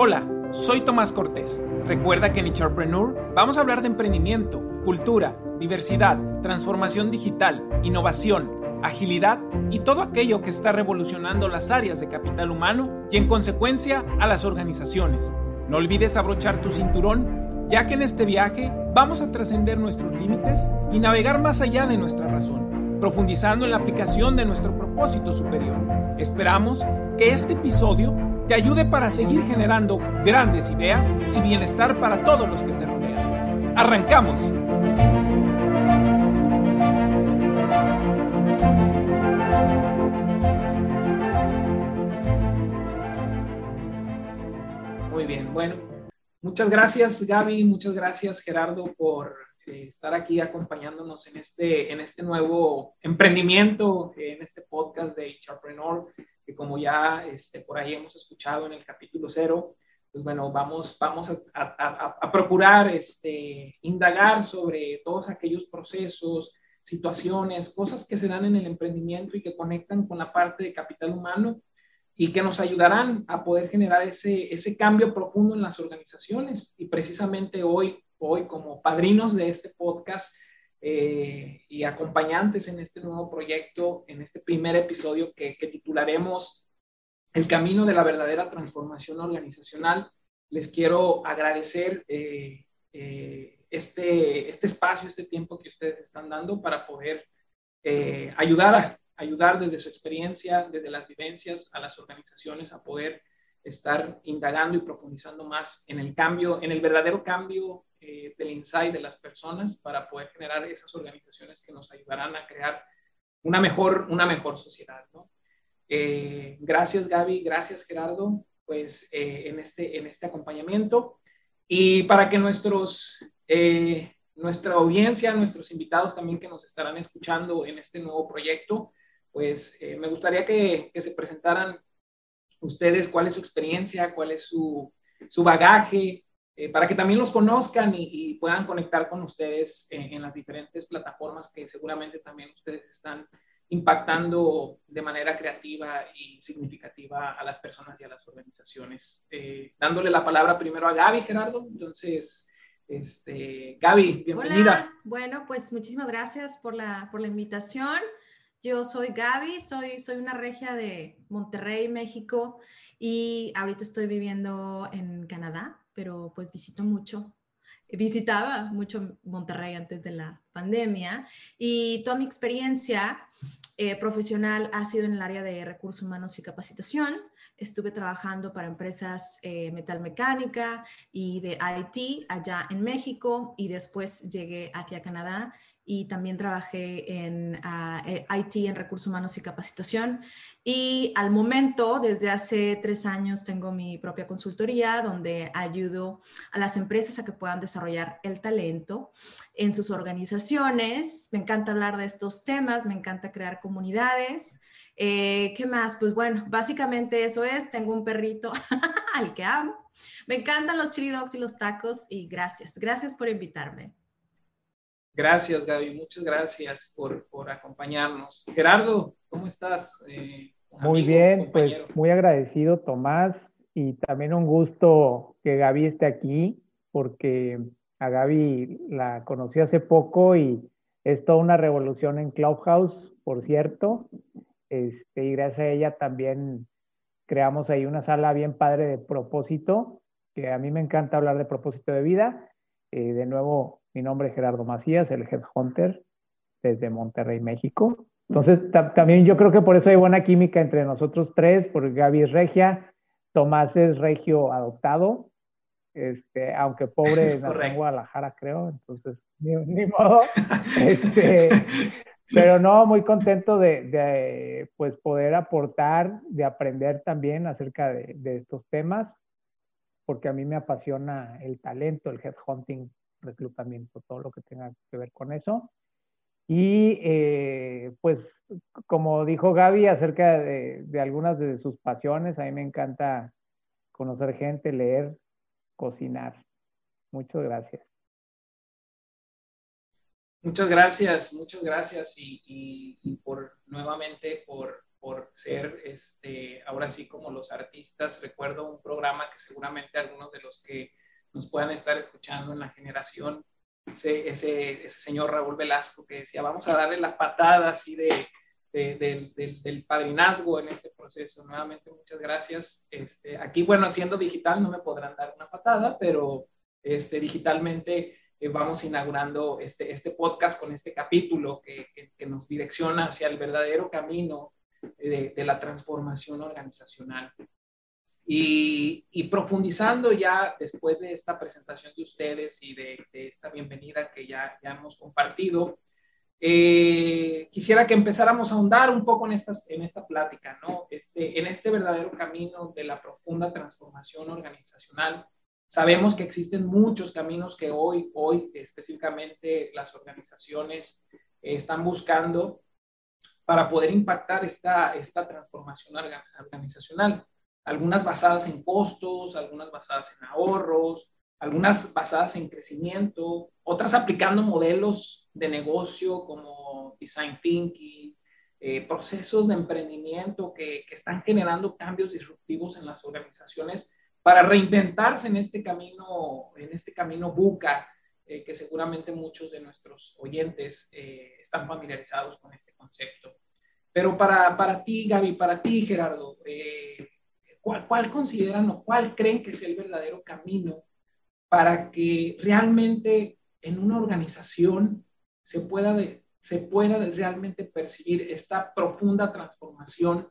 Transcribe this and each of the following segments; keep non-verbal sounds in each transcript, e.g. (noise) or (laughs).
Hola, soy Tomás Cortés. Recuerda que en Entrepreneur vamos a hablar de emprendimiento, cultura, diversidad, transformación digital, innovación, agilidad y todo aquello que está revolucionando las áreas de capital humano y en consecuencia a las organizaciones. No olvides abrochar tu cinturón, ya que en este viaje vamos a trascender nuestros límites y navegar más allá de nuestra razón, profundizando en la aplicación de nuestro propósito superior. Esperamos que este episodio te ayude para seguir generando grandes ideas y bienestar para todos los que te rodean. ¡Arrancamos! Muy bien, bueno, muchas gracias Gaby, muchas gracias Gerardo por eh, estar aquí acompañándonos en este, en este nuevo emprendimiento, en este podcast de Entrepreneur que como ya este, por ahí hemos escuchado en el capítulo cero, pues bueno, vamos, vamos a, procurar este, indagar sobre todos aquellos procesos, situaciones, cosas que se dan en el emprendimiento y que conectan con la parte de capital humano y que nos ayudarán a poder generar ese, ese cambio profundo en las organizaciones. Y precisamente hoy, hoy como padrinos de este podcast, eh, y acompañantes en este nuevo proyecto, en este primer episodio que, titularemos El camino de la verdadera transformación organizacional. Les quiero agradecer eh, eh, este, este espacio, este tiempo que ustedes están dando para poder ayudar, ayudar desde su experiencia, desde las vivencias a las organizaciones a poder estar indagando y profundizando más en el cambio, en el verdadero cambio eh, del insight de las personas para poder generar esas organizaciones que nos ayudarán a crear una mejor, una mejor sociedad. ¿no? Eh, gracias Gaby, gracias Gerardo, pues eh, en, este, en este acompañamiento. Y para que nuestros, nuestra audiencia, nuestros invitados también que nos estarán escuchando en este nuevo proyecto, pues me gustaría que, que, se presentaran ustedes cuál es su experiencia, cuál es su, su bagaje, eh, para que también los conozcan y, puedan conectar con ustedes en, las diferentes plataformas que seguramente también ustedes están impactando de manera creativa y significativa a las personas y a las organizaciones. Eh, dándole la palabra primero a Gaby, Gerardo. Entonces, este, Gaby, bienvenida. Hola. Bueno, pues muchísimas gracias por la, por la invitación. Yo soy Gaby, soy, soy una regia de Monterrey, México, y ahorita estoy viviendo en Canadá pero pues visito mucho. Visitaba mucho Monterrey antes de la pandemia y toda mi experiencia eh, profesional ha sido en el área de recursos humanos y capacitación. Estuve trabajando para empresas eh, metalmecánica y de IT allá en México y después llegué aquí a Canadá y también trabajé en ah, eh, IT, en recursos humanos y capacitación. Y al momento, desde hace tres años, tengo mi propia consultoría donde ayudo a las empresas a que puedan desarrollar el talento en sus organizaciones. Me encanta hablar de estos temas, me encanta crear comunidades. Eh, ¿Qué más? Pues bueno, básicamente eso es. Tengo un perrito (laughs) al que amo. Me encantan los chili dogs y los tacos y gracias. Gracias por invitarme. Gracias, Gaby. Muchas gracias por, por acompañarnos. Gerardo, ¿cómo estás? Eh, muy bien, pues muy agradecido, Tomás, y también un gusto que Gaby esté aquí, porque a Gaby la conocí hace poco y es toda una revolución en Clubhouse, por cierto. Este, y gracias a ella también creamos ahí una sala bien padre de propósito, que a mí me encanta hablar de propósito de vida. Eh, de nuevo, mi nombre es Gerardo Macías, el Headhunter desde Monterrey, México. Entonces, también yo creo que por eso hay buena química entre nosotros tres, porque Gaby es regia, Tomás es regio adoptado, este, aunque pobre en Guadalajara, creo, entonces, ni, modo. (laughs) Este, pero no, muy contento de, pues, poder aportar, de aprender también acerca de, de estos temas, porque a mí me apasiona el talento, el headhunting reclutamiento, todo lo que tenga que ver con eso. Y eh, pues como dijo Gaby acerca de, de, algunas de sus pasiones, a mí me encanta conocer gente, leer, cocinar. Muchas gracias. Muchas gracias, muchas gracias y, y, por nuevamente por, por ser, este, ahora sí como los artistas. Recuerdo un programa que seguramente algunos de los que nos puedan estar escuchando en la generación, ese, ese, señor Raúl Velasco que decía, vamos a darle la patada así de, del padrinazgo en este proceso. Nuevamente, muchas gracias. Este, aquí, bueno, siendo digital no me podrán dar una patada, pero este, digitalmente eh, vamos inaugurando este, este podcast con este capítulo que, que, nos direcciona hacia el verdadero camino de, de la transformación organizacional. Y, y, profundizando ya después de esta presentación de ustedes y de, de esta bienvenida que ya, ya hemos compartido, eh, quisiera que empezáramos a ahondar un poco en, estas, en esta plática, ¿no? Este, en este verdadero camino de la profunda transformación organizacional. Sabemos que existen muchos caminos que hoy, hoy específicamente las organizaciones eh, están buscando para poder impactar esta, esta transformación organizacional. Algunas basadas en costos, algunas basadas en ahorros, algunas basadas en crecimiento, otras aplicando modelos de negocio como design thinking, eh, procesos de emprendimiento que, que, están generando cambios disruptivos en las organizaciones para reinventarse en este camino, en este camino buca, eh, que seguramente muchos de nuestros oyentes eh, están familiarizados con este concepto. Pero para, para ti, Gaby, para ti, Gerardo, ¿cuál, ¿cuál consideran o cuál creen que es el verdadero camino para que realmente en una organización se pueda, se pueda realmente percibir esta profunda transformación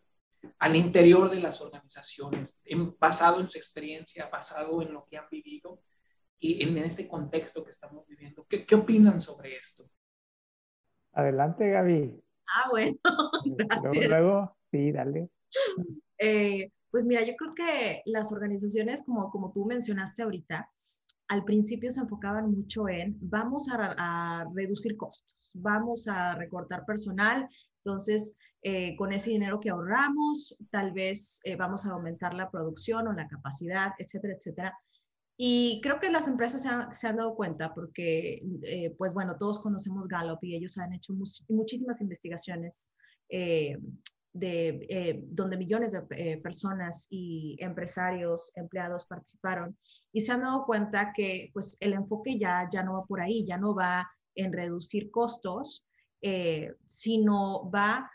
al interior de las organizaciones, basado en su experiencia, basado en lo que han vivido y en este contexto que estamos viviendo. ¿Qué, qué opinan sobre esto? Adelante, Gaby. Ah, bueno, (laughs) gracias. Luego, sí, dale. Eh, pues mira, yo creo que las organizaciones, como, como tú mencionaste ahorita, al principio se enfocaban mucho en vamos a, reducir costos, vamos a recortar personal, entonces eh, con ese dinero que ahorramos, tal vez eh, vamos a aumentar la producción o la capacidad, etcétera, etcétera. Y creo que las empresas se han, dado cuenta porque, eh, pues bueno, todos conocemos Gallup y ellos han hecho muchísimas investigaciones de, eh, donde millones de eh, personas y empresarios, empleados participaron y se han dado cuenta que pues el enfoque ya, ya no va por ahí, ya no va en reducir costos, eh, sino va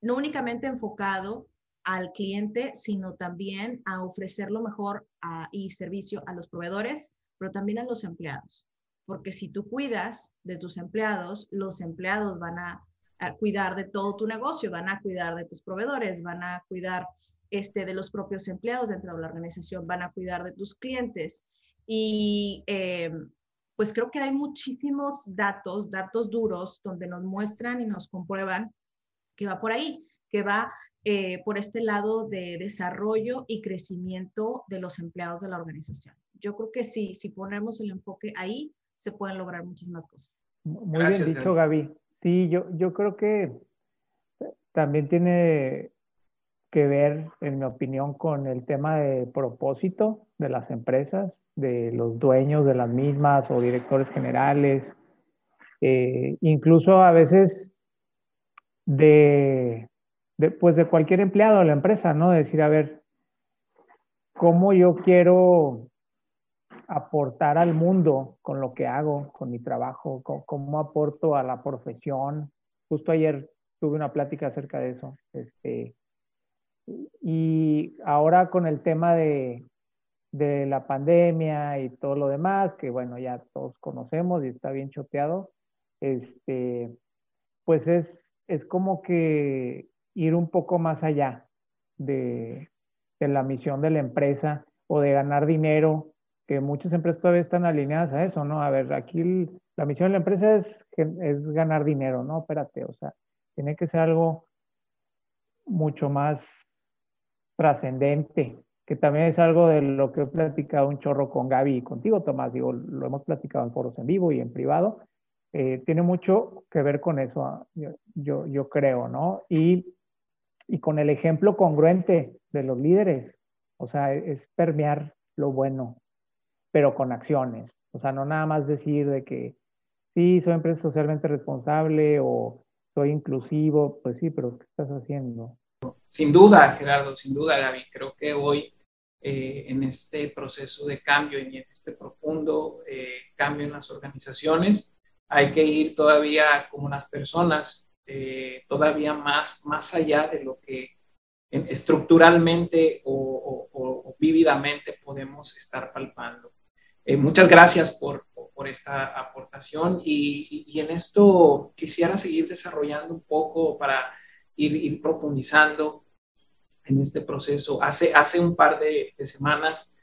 no únicamente enfocado al cliente, sino también a ofrecer lo mejor y servicio a los proveedores, pero también a los empleados. Porque si tú cuidas de tus empleados, los empleados van a a cuidar de todo tu negocio, van a cuidar de tus proveedores, van a cuidar este, de los propios empleados dentro de la organización, van a cuidar de tus clientes. Y eh, pues creo que hay muchísimos datos, datos duros, donde nos muestran y nos comprueban que va por ahí, que va eh, por este lado de desarrollo y crecimiento de los empleados de la organización. Yo creo que sí, si ponemos el enfoque ahí, se pueden lograr muchísimas cosas. Muy bien dicho, Gaby. Sí, yo, yo creo que también tiene que ver, en mi opinión, con el tema de propósito de las empresas, de los dueños de las mismas o directores generales, eh, incluso a veces de, pues de cualquier empleado de la empresa, ¿no? Decir, a ver, ¿cómo yo quiero aportar al mundo con lo que hago, con mi trabajo, cómo aporto a la profesión. Justo ayer tuve una plática acerca de eso. Este, y ahora con el tema de, de la pandemia y todo lo demás, que bueno, ya todos conocemos y está bien choteado, este, pues es, es como que ir un poco más allá de, de la misión de la empresa o de ganar dinero que muchas empresas todavía están alineadas a eso, ¿no? A ver, aquí la misión de la empresa es, es ganar dinero, ¿no? Espérate, o sea, tiene que ser algo mucho más trascendente, que también es algo de lo que he platicado un chorro con Gaby y contigo, Tomás, digo, lo hemos platicado en foros en vivo y en privado, eh, tiene mucho que ver con eso, ah, yo, yo, creo, ¿no? Y, y con el ejemplo congruente de los líderes, o sea, es permear lo bueno, pero con acciones. O sea, no nada más decir de que sí, soy empresa socialmente responsable o soy inclusivo, pues sí, pero ¿qué estás haciendo? Sin duda, Gerardo, sin duda, Gaby. Creo que hoy eh, en este proceso de cambio y en este profundo eh, cambio en las organizaciones, hay que ir todavía como las personas, eh, todavía más, más allá de lo que estructuralmente o, o, vívidamente podemos estar palpando. Muchas gracias por, por esta aportación y, y, en esto quisiera seguir desarrollando un poco para ir, profundizando en este proceso. Hace, hace un par de, semanas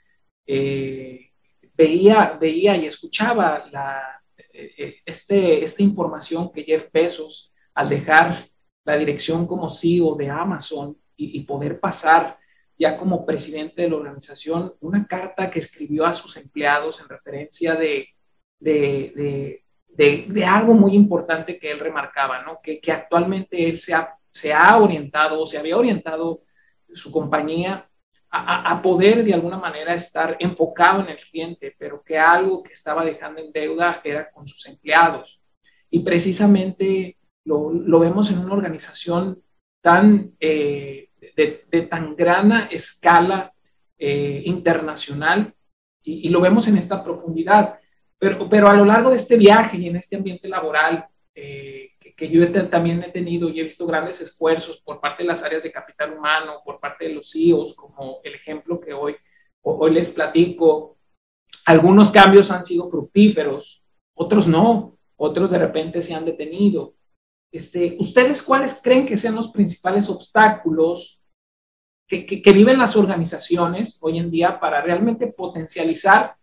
eh, veía, veía y escuchaba la, eh, eh, este, esta información que Jeff Bezos, al dejar la dirección como CEO de Amazon y, poder pasar ya como presidente de la organización, una carta que escribió a sus empleados en referencia de, de, de, algo muy importante que él remarcaba, ¿no? que, que actualmente él se ha, se ha orientado o se había orientado su compañía a, poder de alguna manera estar enfocado en el cliente, pero que algo que estaba dejando en deuda era con sus empleados. Y precisamente lo, lo vemos en una organización tan, eh, de, tan gran escala eh, internacional y, lo vemos en esta profundidad. Pero, pero a lo largo de este viaje y en este ambiente laboral, eh, que, yo también he tenido y he visto grandes esfuerzos por parte de las áreas de capital humano, por parte de los CEOs, como el ejemplo que hoy, hoy les platico. Algunos cambios han sido fructíferos, otros no, otros de repente se han detenido. Este, ¿Ustedes cuáles creen que sean los principales obstáculos que, viven las organizaciones hoy en día para realmente potencializar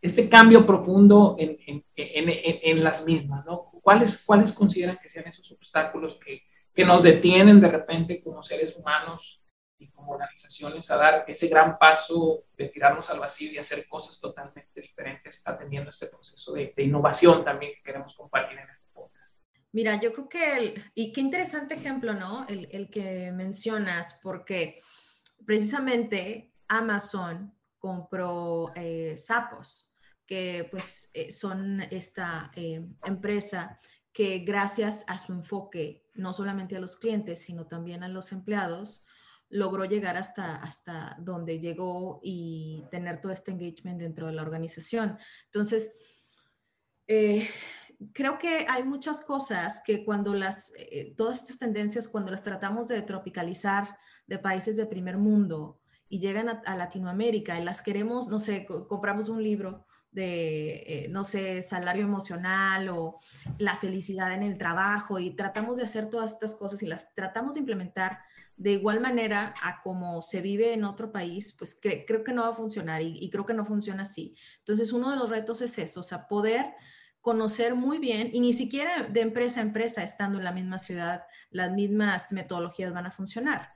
este cambio profundo en, en, en, las mismas? ¿no? ¿Cuáles, ¿Cuáles consideran que sean esos obstáculos que, que nos detienen de repente como seres humanos y como organizaciones a dar ese gran paso de tirarnos al vacío y hacer cosas totalmente diferentes atendiendo este proceso de, innovación también que queremos compartir en este. Mira, yo creo que, el, y qué interesante ejemplo, ¿no? El, que mencionas, porque precisamente Amazon compró eh, sapos que pues eh, son esta eh, empresa que gracias a su enfoque, no solamente a los clientes, sino también a los empleados, logró llegar hasta, hasta donde llegó y tener todo este engagement dentro de la organización. Entonces, eh, creo que hay muchas cosas que cuando las, todas estas tendencias, cuando las tratamos de tropicalizar de países de primer mundo y llegan a, a Latinoamérica y las queremos, no sé, compramos un libro de, eh, no sé, salario emocional o la felicidad en el trabajo y tratamos de hacer todas estas cosas y las tratamos de implementar de igual manera a como se vive en otro país, pues creo que no va a funcionar y, y, creo que no funciona así. Entonces, uno de los retos es eso, o sea, poder conocer muy bien y ni siquiera de empresa a empresa, estando en la misma ciudad, las mismas metodologías van a funcionar.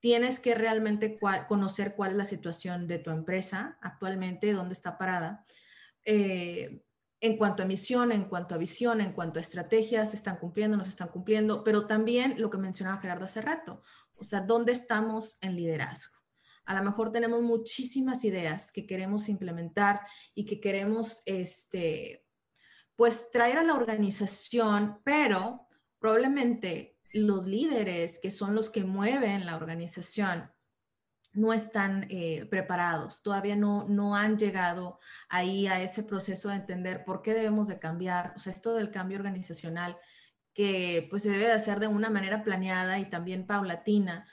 Tienes que realmente conocer cuál es la situación de tu empresa actualmente, dónde está parada eh, en cuanto a misión, en cuanto a visión, en cuanto a estrategias, se están cumpliendo, no se están cumpliendo, pero también lo que mencionaba Gerardo hace rato, o sea, ¿dónde estamos en liderazgo? A lo mejor tenemos muchísimas ideas que queremos implementar y que queremos, este, pues, traer a la organización, pero probablemente los líderes, que son los que mueven la organización, no están eh, preparados, todavía no, no han llegado ahí a ese proceso de entender por qué debemos de cambiar, o sea, esto del cambio organizacional que pues se debe de hacer de una manera planeada y también paulatina,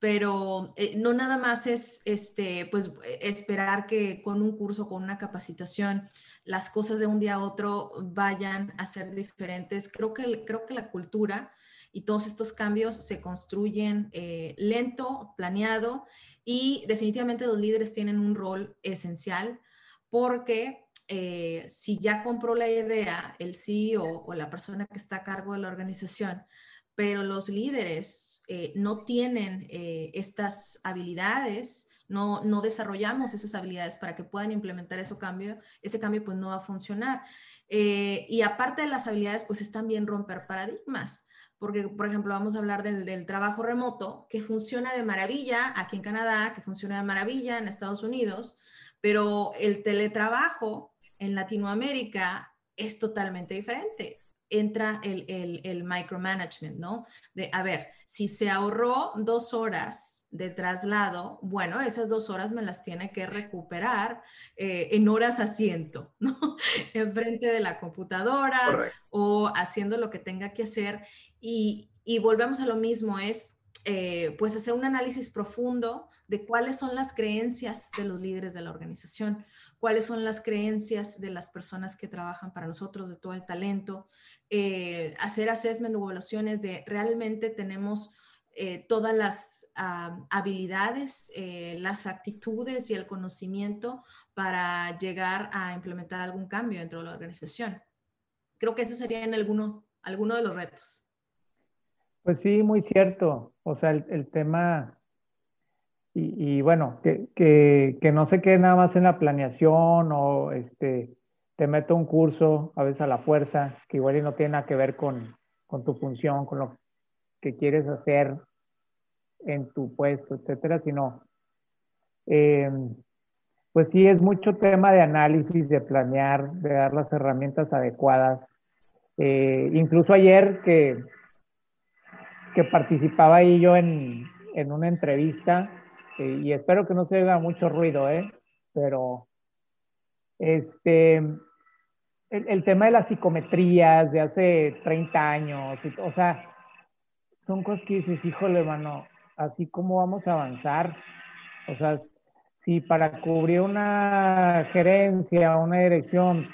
pero eh, no nada más es este, pues, esperar que con un curso, con una capacitación, las cosas de un día a otro vayan a ser diferentes. Creo que, creo que la cultura y todos estos cambios se construyen eh, lento, planeado y definitivamente los líderes tienen un rol esencial porque eh, si ya compró la idea el CEO o la persona que está a cargo de la organización, pero los líderes eh, no tienen estas habilidades, no, no desarrollamos esas habilidades para que puedan implementar ese cambio, ese cambio pues no va a funcionar. y aparte de las habilidades, pues es también romper paradigmas porque, por ejemplo, vamos a hablar del, trabajo remoto, que funciona de maravilla aquí en Canadá, que funciona de maravilla en Estados Unidos, pero el teletrabajo en Latinoamérica es totalmente diferente. Entra el, el, micromanagement, ¿no? De, a ver, si se ahorró dos horas de traslado, bueno, esas dos horas me las tiene que recuperar eh, en horas asiento, ¿no? (laughs) Enfrente de la computadora o haciendo lo que tenga que hacer. Y, y volvemos a lo mismo, es eh, pues hacer un análisis profundo de cuáles son las creencias de los líderes de la organización, cuáles son las creencias de las personas que trabajan para nosotros, de todo el talento, eh, hacer assessment o evaluaciones de realmente tenemos eh, todas las ah, habilidades, eh, las actitudes y el conocimiento para llegar a implementar algún cambio dentro de la organización. Creo que eso sería en alguno, alguno de los retos. Pues sí, muy cierto. O sea, el, tema, y, bueno, que, que, no se quede nada más en la planeación o este, te meto un curso, a veces a la fuerza, que igual no tiene nada que ver con, con tu función, con lo que quieres hacer en tu puesto, etcétera, sino, eh, pues sí, es mucho tema de análisis, de planear, de dar las herramientas adecuadas. Eh, incluso ayer que, que participaba ahí yo en, en una entrevista, y espero que no se oiga mucho ruido, ¿eh? Pero este, el, tema de las psicometrías de hace 30 años, o sea, son cosas que dices, híjole, mano, así como vamos a avanzar. O sea, si para cubrir una gerencia, una dirección,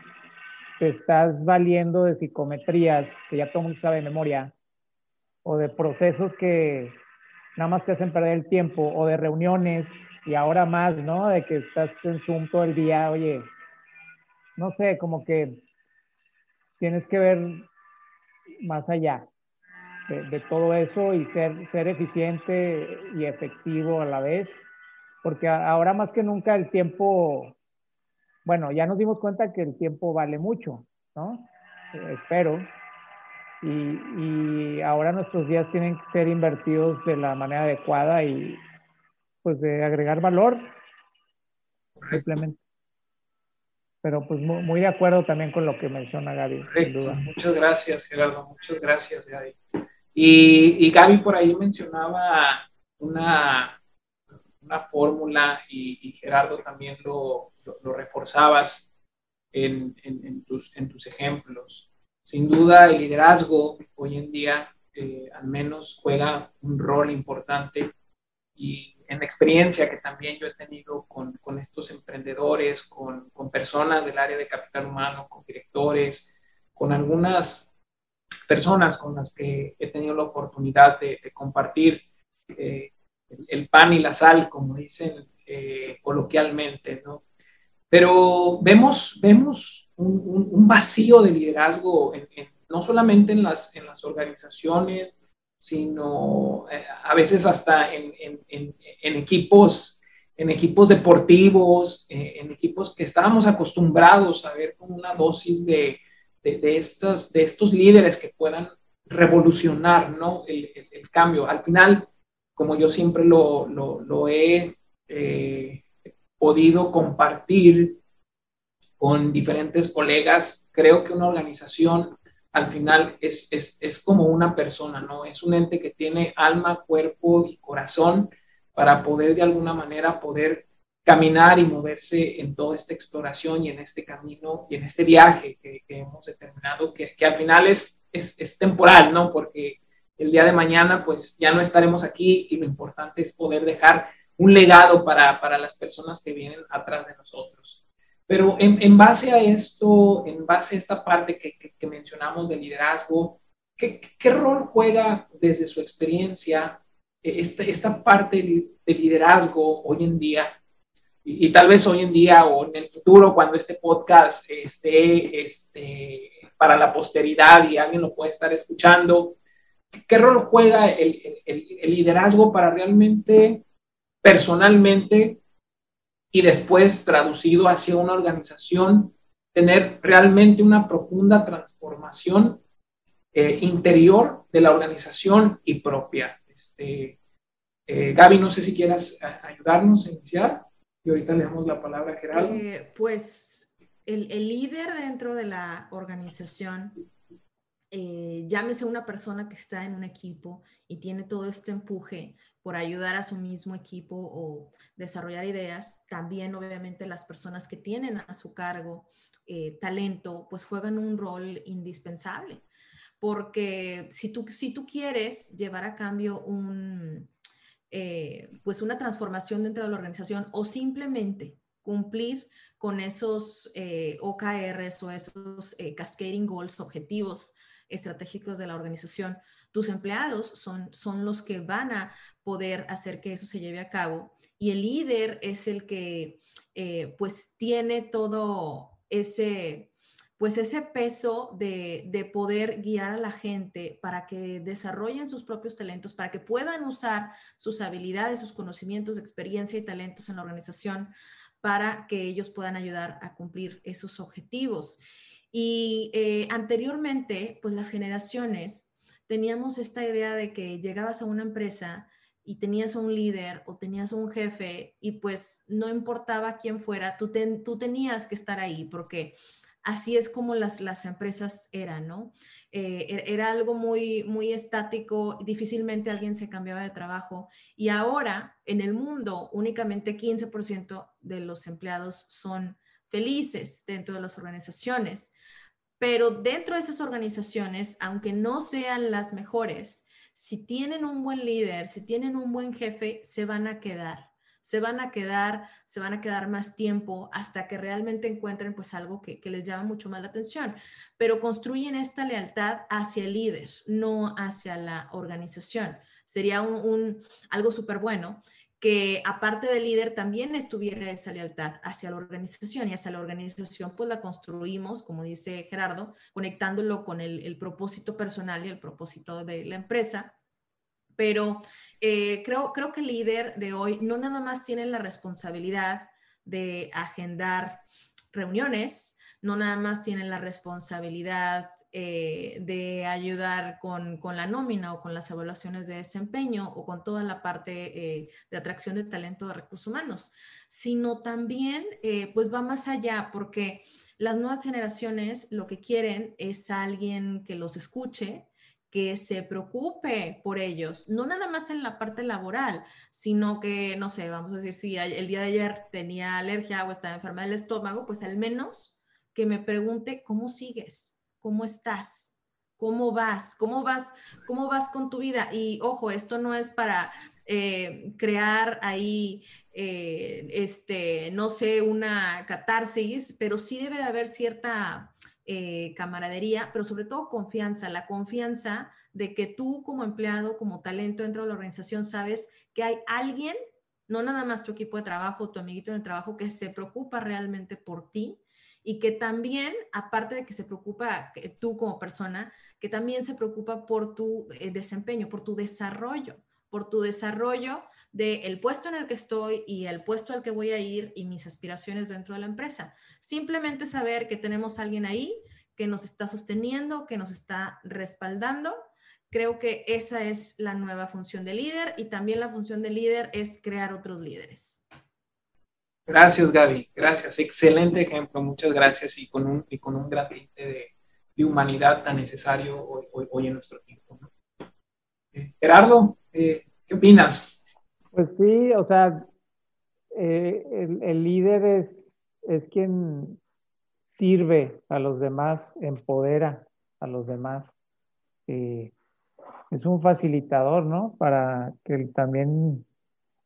te estás valiendo de psicometrías que ya todo el mundo sabe de memoria, o de procesos que nada más te hacen perder el tiempo, o de reuniones, y ahora más, ¿no? De que estás en Zoom todo el día, oye, no sé, como que tienes que ver más allá de, todo eso y ser, ser eficiente y efectivo a la vez, porque ahora más que nunca el tiempo, bueno, ya nos dimos cuenta que el tiempo vale mucho, ¿no? espero. Y, y, ahora nuestros días tienen que ser invertidos de la manera adecuada y pues de agregar valor. Simplemente. Pero pues muy, de acuerdo también con lo que menciona Gaby. Muchas gracias, Gerardo. Muchas gracias, Gaby. Y, y Gaby por ahí mencionaba una, una fórmula y, Gerardo también lo, lo, reforzabas en, en, tus, en tus ejemplos. Sin duda, el liderazgo hoy en día eh, al menos juega un rol importante y en experiencia que también yo he tenido con, con estos emprendedores, con, con, personas del área de capital humano, con directores, con algunas personas con las que he tenido la oportunidad de, compartir eh, el, pan y la sal, como dicen eh, coloquialmente, ¿no? Pero vemos, vemos un, vacío de liderazgo no solamente en las, organizaciones, sino eh, a veces hasta en, equipos, en equipos deportivos, eh, en equipos que estábamos acostumbrados a ver con una dosis de, de, de estos líderes que puedan revolucionar el, cambio. Al final, como yo siempre lo, lo, he eh, podido compartir con diferentes colegas, creo que una organización al final es, es, es, como una persona, ¿no? Es un ente que tiene alma, cuerpo y corazón para poder de alguna manera poder caminar y moverse en toda esta exploración y en este camino y en este viaje que, hemos determinado, que, que, al final es, es, es temporal, ¿no? Porque el día de mañana pues ya no estaremos aquí y lo importante es poder dejar un legado para, para las personas que vienen atrás de nosotros. Pero en, base a esto, en base a esta parte que, mencionamos de liderazgo, ¿qué, rol juega desde su experiencia eh, esta, esta parte de liderazgo hoy en día? Y, tal vez hoy en día o en el futuro, cuando este podcast esté este, para la posteridad y alguien lo puede estar escuchando, ¿qué rol juega el, el liderazgo para realmente, personalmente, y después traducido hacia una organización, tener realmente una profunda transformación eh, interior de la organización y propia. Este, eh, Gaby, no sé si quieras ayudarnos a iniciar y ahorita le damos la palabra a Gerardo. Eh, pues el, el, líder dentro de la organización eh, llámese una persona que está en un equipo y tiene todo este empuje por ayudar a su mismo equipo o desarrollar ideas, también obviamente las personas que tienen a su cargo eh, talento, pues juegan un rol indispensable. Porque si tú, si tú quieres llevar a cambio un, eh, pues una transformación dentro de la organización o simplemente cumplir con esos OKRs o esos cascading goals, objetivos estratégicos de la organización, tus empleados son, son los que van a poder hacer que eso se lleve a cabo y el líder es el que eh, pues tiene todo ese pues ese peso de, de, poder guiar a la gente para que desarrollen sus propios talentos, para que puedan usar sus habilidades, sus conocimientos, experiencia y talentos en la organización para que ellos puedan ayudar a cumplir esos objetivos. Y eh, anteriormente, pues las generaciones teníamos esta idea de que llegabas a una empresa y tenías un líder o tenías un jefe y pues no importaba quién fuera, tú, tenías que estar ahí porque así es como las, empresas eran, ¿no? Eh, er, era algo muy, muy estático, difícilmente alguien se cambiaba de trabajo y ahora en el mundo únicamente 15% de los empleados son felices dentro de las organizaciones. Pero dentro de esas organizaciones, aunque no sean las mejores, si tienen un buen líder, si tienen un buen jefe, se van a quedar. Se van a quedar, se van a quedar más tiempo hasta que realmente encuentren pues algo que, les llama mucho más la atención. Pero construyen esta lealtad hacia el líder, no hacia la organización. Sería algo súper bueno que aparte del líder también estuviera esa lealtad hacia la organización y hacia la organización pues la construimos, como dice Gerardo, conectándolo con el, propósito personal y el propósito de la empresa. Pero eh, creo, creo que el líder de hoy no nada más tiene la responsabilidad de agendar reuniones, no nada más tiene la responsabilidad eh, de ayudar con, la nómina o con las evaluaciones de desempeño o con toda la parte eh, de atracción de talento de recursos humanos, sino también eh, pues va más allá porque las nuevas generaciones lo que quieren es alguien que los escuche, que se preocupe por ellos, no nada más en la parte laboral, sino que, no sé, vamos a decir, si el día de ayer tenía alergia o estaba enferma del estómago, pues al menos que me pregunte cómo sigues, ¿Cómo estás? ¿Cómo vas? ¿Cómo vas? ¿Cómo vas con tu vida? Y ojo, esto no es para eh, crear ahí, eh, este, no sé, una catarsis, pero sí debe de haber cierta eh, camaradería, pero sobre todo confianza, la confianza de que tú como empleado, como talento dentro de la organización, sabes que hay alguien, no nada más tu equipo de trabajo, tu amiguito en el trabajo, que se preocupa realmente por ti y que también, aparte de que se preocupa tú como persona, que también se preocupa por tu eh, desempeño, por tu desarrollo, por tu desarrollo del puesto en el que estoy y el puesto al que voy a ir y mis aspiraciones dentro de la empresa. Simplemente saber que tenemos alguien ahí que nos está sosteniendo, que nos está respaldando. Creo que esa es la nueva función de líder y también la función de líder es crear otros líderes. Gracias, Gaby. Gracias. Excelente ejemplo. Muchas gracias y con un, y con un gran de, humanidad tan necesario hoy, en nuestro tiempo. Eh, Gerardo, eh, ¿qué opinas? Pues sí, o sea, eh, el, líder es, es quien sirve a los demás, empodera a los demás. es un facilitador, ¿no? Para que también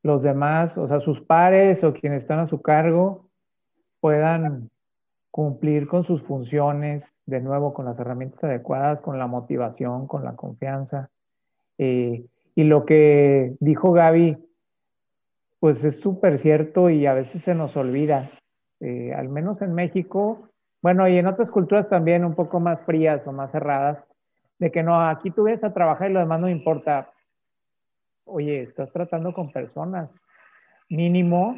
los demás, o sea, sus pares o quienes están a su cargo, puedan cumplir con sus funciones, de nuevo, con las herramientas adecuadas, con la motivación, con la confianza. Eh, y lo que dijo Gaby, pues es súper cierto y a veces se nos olvida, eh, al menos en México, bueno, y en otras culturas también un poco más frías o más cerradas, de que no, aquí tú vienes a trabajar y lo demás no importa oye, estás tratando con personas, mínimo,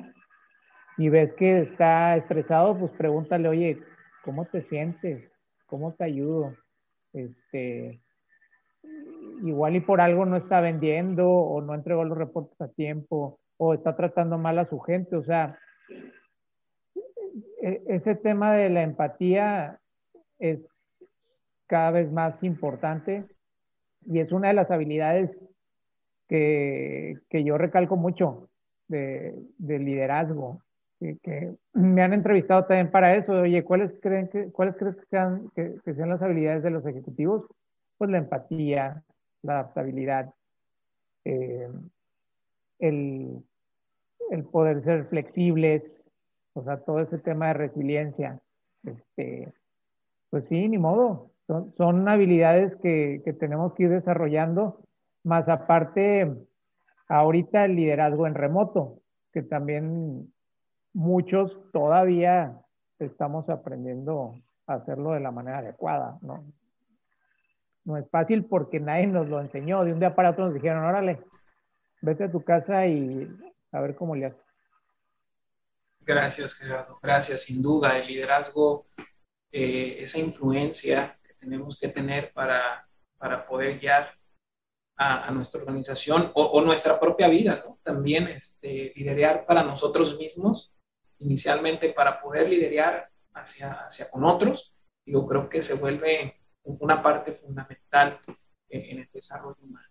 y ves que está estresado, pues pregúntale, oye, ¿cómo te sientes? ¿Cómo te ayudo? Este, igual y por algo no está vendiendo o no entregó los reportes a tiempo o está tratando mal a su gente. O sea, e, ese tema de la empatía es, cada vez más importante y es una de las habilidades que, que yo recalco mucho de, de liderazgo, que, me han entrevistado también para eso. Oye, ¿cuáles, creen que, ¿cuáles crees que sean, que, que sean las habilidades de los ejecutivos? Pues la empatía, la adaptabilidad, eh, el, el, poder ser flexibles, o sea, todo ese tema de resiliencia. Este, pues sí, ni modo. Son, son habilidades que, que tenemos que ir desarrollando, más aparte, ahorita el liderazgo en remoto, que también muchos todavía estamos aprendiendo a hacerlo de la manera adecuada, ¿no? No es fácil porque nadie nos lo enseñó. De un día para otro nos dijeron, órale, vete a tu casa y a ver cómo le haces. Gracias, Gerardo. Gracias. Sin duda, el liderazgo, eh, esa influencia que tenemos que tener para, para poder guiar a, nuestra organización o, nuestra propia vida. También este, liderar para nosotros mismos, inicialmente para poder liderar hacia, hacia con otros, yo creo que se vuelve una parte fundamental en el desarrollo humano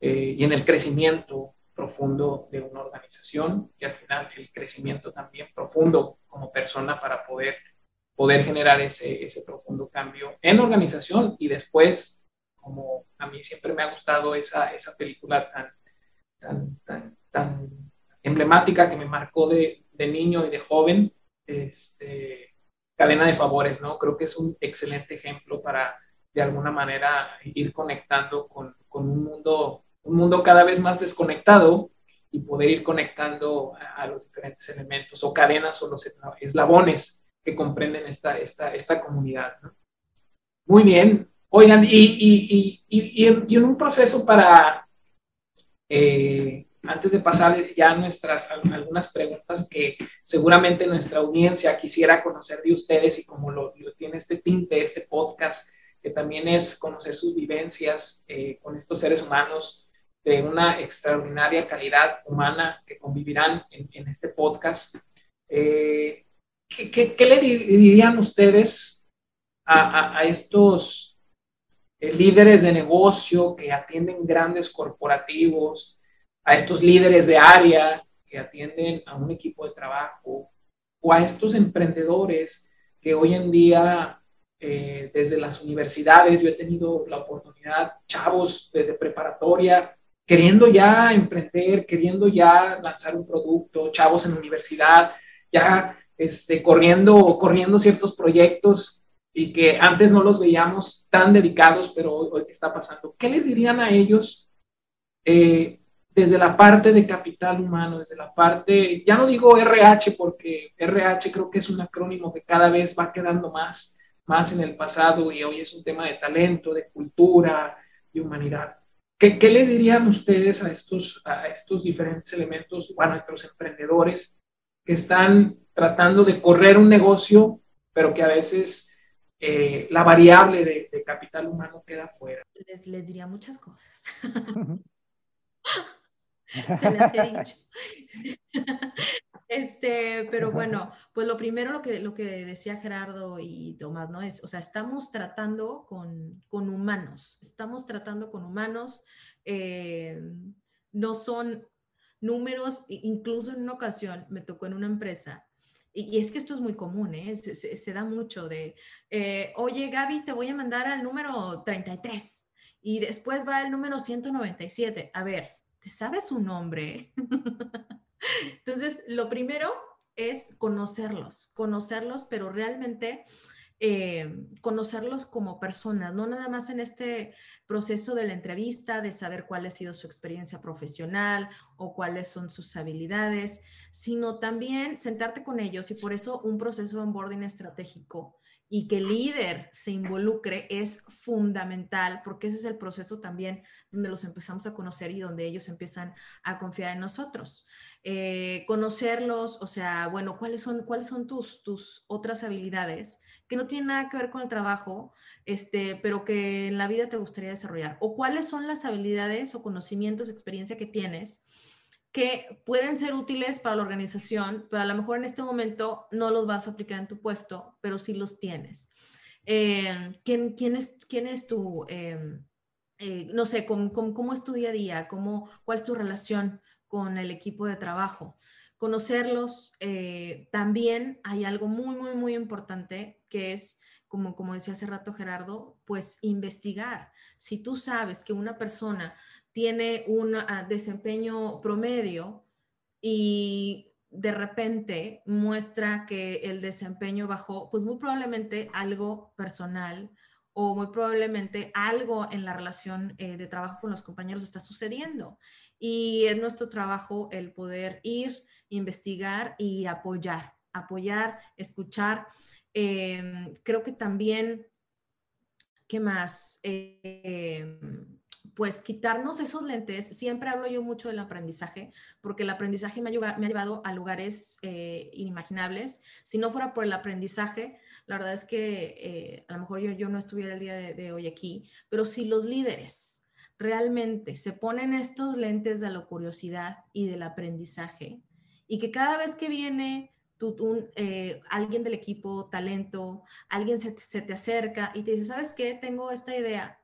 eh, y en el crecimiento profundo de una organización y al final el crecimiento también profundo como persona para poder, poder generar ese, ese profundo cambio en organización y después, como a mí siempre me ha gustado esa, esa película tan, tan, tan, tan emblemática que me marcó de, de niño y de joven, este, cadena de favores, ¿no? Creo que es un excelente ejemplo para, de alguna manera, ir conectando con, con un, mundo, un mundo cada vez más desconectado y poder ir conectando a, los diferentes elementos o cadenas o los eslabones que comprenden esta, esta, esta comunidad. Muy bien. Oigan, y, y, y, y en un proceso para eh, antes de pasar ya nuestras algunas preguntas que seguramente nuestra audiencia quisiera conocer de ustedes y como lo, tiene este tinte, este podcast, que también es conocer sus vivencias eh, con estos seres humanos de una extraordinaria calidad humana que convivirán en, este podcast. Eh, ¿qué, le dirían ustedes a, a estos líderes de negocio que atienden grandes corporativos, a estos líderes de área que atienden a un equipo de trabajo o a estos emprendedores que hoy en día eh, desde las universidades, yo he tenido la oportunidad, chavos desde preparatoria, queriendo ya emprender, queriendo ya lanzar un producto, chavos en universidad, ya este, corriendo, corriendo ciertos proyectos y que antes no los veíamos tan dedicados, pero hoy, hoy ¿qué está pasando? ¿Qué les dirían a ellos eh, desde la parte de capital humano, desde la parte, ya no digo RH porque RH creo que es un acrónimo que cada vez va quedando más, más en el pasado y hoy es un tema de talento, de cultura, de humanidad. ¿Qué, qué les dirían ustedes a estos, a estos diferentes elementos, a nuestros emprendedores que están tratando de correr un negocio, pero que a veces eh, la variable de, de, capital humano queda fuera? Les, les diría muchas cosas. (laughs) se las he dicho. (laughs) Este, pero bueno, pues lo primero lo que, lo que decía Gerardo y Tomás, ¿no? Es, o sea, estamos tratando con, con humanos, estamos tratando con humanos, eh, no son números, incluso en una ocasión me tocó en una empresa, y, es que esto es muy común, ¿eh? se, da mucho de, eh, oye Gaby, te voy a mandar al número 33 y después va el número 197. A ver, ¿te sabes su nombre? (laughs) Entonces, lo primero es conocerlos, conocerlos, pero realmente eh, conocerlos como personas, no nada más en este proceso de la entrevista, de saber cuál ha sido su experiencia profesional o cuáles son sus habilidades, sino también sentarte con ellos y por eso un proceso de onboarding estratégico y que el líder se involucre es fundamental porque ese es el proceso también donde los empezamos a conocer y donde ellos empiezan a confiar en nosotros. Eh, conocerlos, o sea, bueno, ¿cuáles son, cuáles son tus, tus otras habilidades que no tienen nada que ver con el trabajo, este, pero que en la vida te gustaría desarrollar? ¿O cuáles son las habilidades o conocimientos, experiencia que tienes? que pueden ser útiles para la organización, pero a lo mejor en este momento no los vas a aplicar en tu puesto, pero sí los tienes. Eh, ¿quién, quién, es, ¿Quién es tu, em, eh, no sé, cómo, cómo, es tu día a día? ¿Cómo, ¿Cuál es tu relación con el equipo de trabajo? Conocerlos. Eh, también hay algo muy, muy, muy importante que es, como, como decía hace rato Gerardo, pues investigar. Si tú sabes que una persona tiene un ah, desempeño promedio y de repente muestra que el desempeño bajó, pues muy probablemente algo personal o muy probablemente algo en la relación eh, de trabajo con los compañeros está sucediendo. Y es nuestro trabajo el poder ir, investigar y apoyar, apoyar, escuchar. Em, creo que también, ¿qué más? Em, pues quitarnos esos lentes, siempre hablo yo mucho del aprendizaje, porque el aprendizaje me ha, llevado a lugares eh, inimaginables. Si no fuera por el aprendizaje, la verdad es que eh, a lo mejor yo, yo, no estuviera el día de, hoy aquí, pero si los líderes realmente se ponen estos lentes de la curiosidad y del aprendizaje, y que cada vez que viene eh, alguien del equipo, talento, alguien se, se te acerca y te dice, ¿sabes qué? Tengo esta idea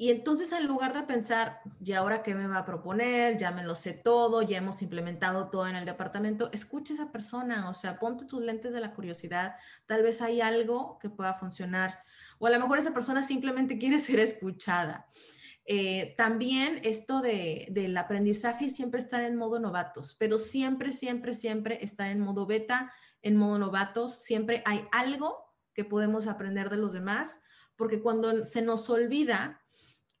y entonces en lugar de pensar, ¿y ahora qué me va a proponer? Ya me lo sé todo, ya hemos implementado todo en el departamento, escucha a esa persona, o sea, ponte tus lentes de la curiosidad, tal vez hay algo que pueda funcionar, o a lo mejor esa persona simplemente quiere ser escuchada. Eh, también esto de, del aprendizaje siempre estar en modo novatos, pero siempre, siempre, siempre estar en modo beta, en modo novatos, siempre hay algo que podemos aprender de los demás, porque cuando se nos olvida,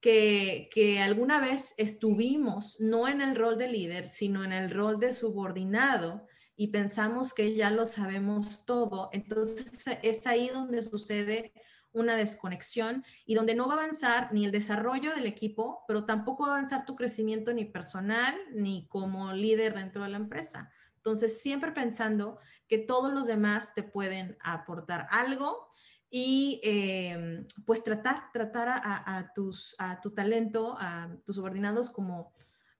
que, alguna vez estuvimos no en el rol de líder, sino en el rol de subordinado y pensamos que ya lo sabemos todo, entonces es ahí donde sucede una desconexión y donde no va a avanzar ni el desarrollo del equipo, pero tampoco va a avanzar tu crecimiento ni personal ni como líder dentro de la empresa. Entonces, siempre pensando que todos los demás te pueden aportar algo y em, pues tratar, tratar a, tus, a tu talento, a tus subordinados como,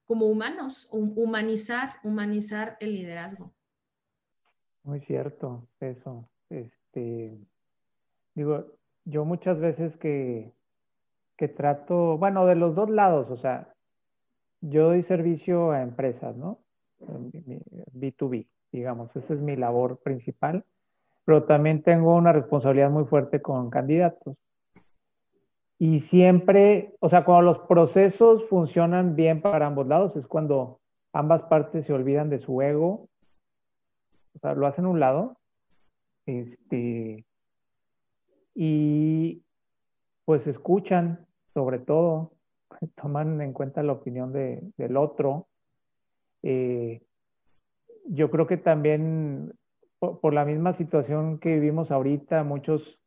como humanos, humanizar, humanizar el liderazgo. Muy cierto, eso. Este, digo, yo muchas veces que, que trato, bueno, de los dos lados, o sea, yo doy servicio a empresas, ¿no? B2B, digamos, esa es mi labor principal pero también tengo una responsabilidad muy fuerte con candidatos. Y siempre, o sea, cuando los procesos funcionan bien para ambos lados, es cuando ambas partes se olvidan de su ego, o sea, lo hacen a un lado, este, y pues escuchan, sobre todo, (laughs) toman en cuenta la opinión del otro. Eh, yo creo que también por, la misma situación que vivimos ahorita, muchos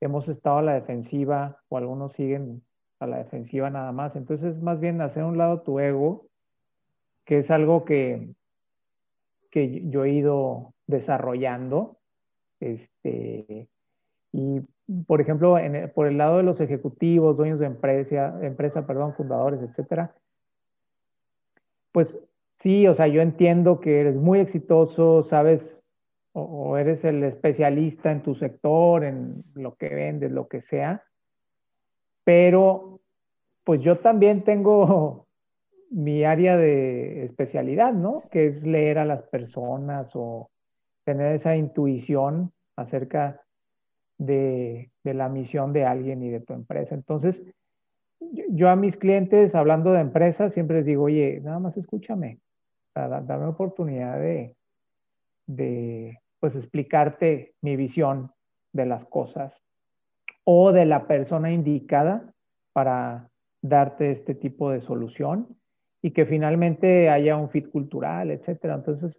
hemos estado a la defensiva o algunos siguen a la defensiva nada más. Entonces, más bien hacer un lado tu ego, que es algo que, que yo he ido desarrollando. Este, y, por ejemplo, por el lado de los ejecutivos, dueños de empresa, empresa, perdón, fundadores, etcétera, pues sí, o sea, yo entiendo que eres muy exitoso, sabes o, eres el especialista en tu sector, en lo que vendes, lo que sea, pero pues yo también tengo (laughs) mi área de especialidad, ¿no? Que es leer a las personas o tener esa intuición acerca de, la misión de alguien y de tu empresa. Entonces, yo, a mis clientes, hablando de empresas, siempre les digo, oye, nada más escúchame, dame oportunidad de, pues explicarte mi visión de las cosas o de la persona indicada para darte este tipo de solución y que finalmente haya un fit cultural, etcétera. Entonces,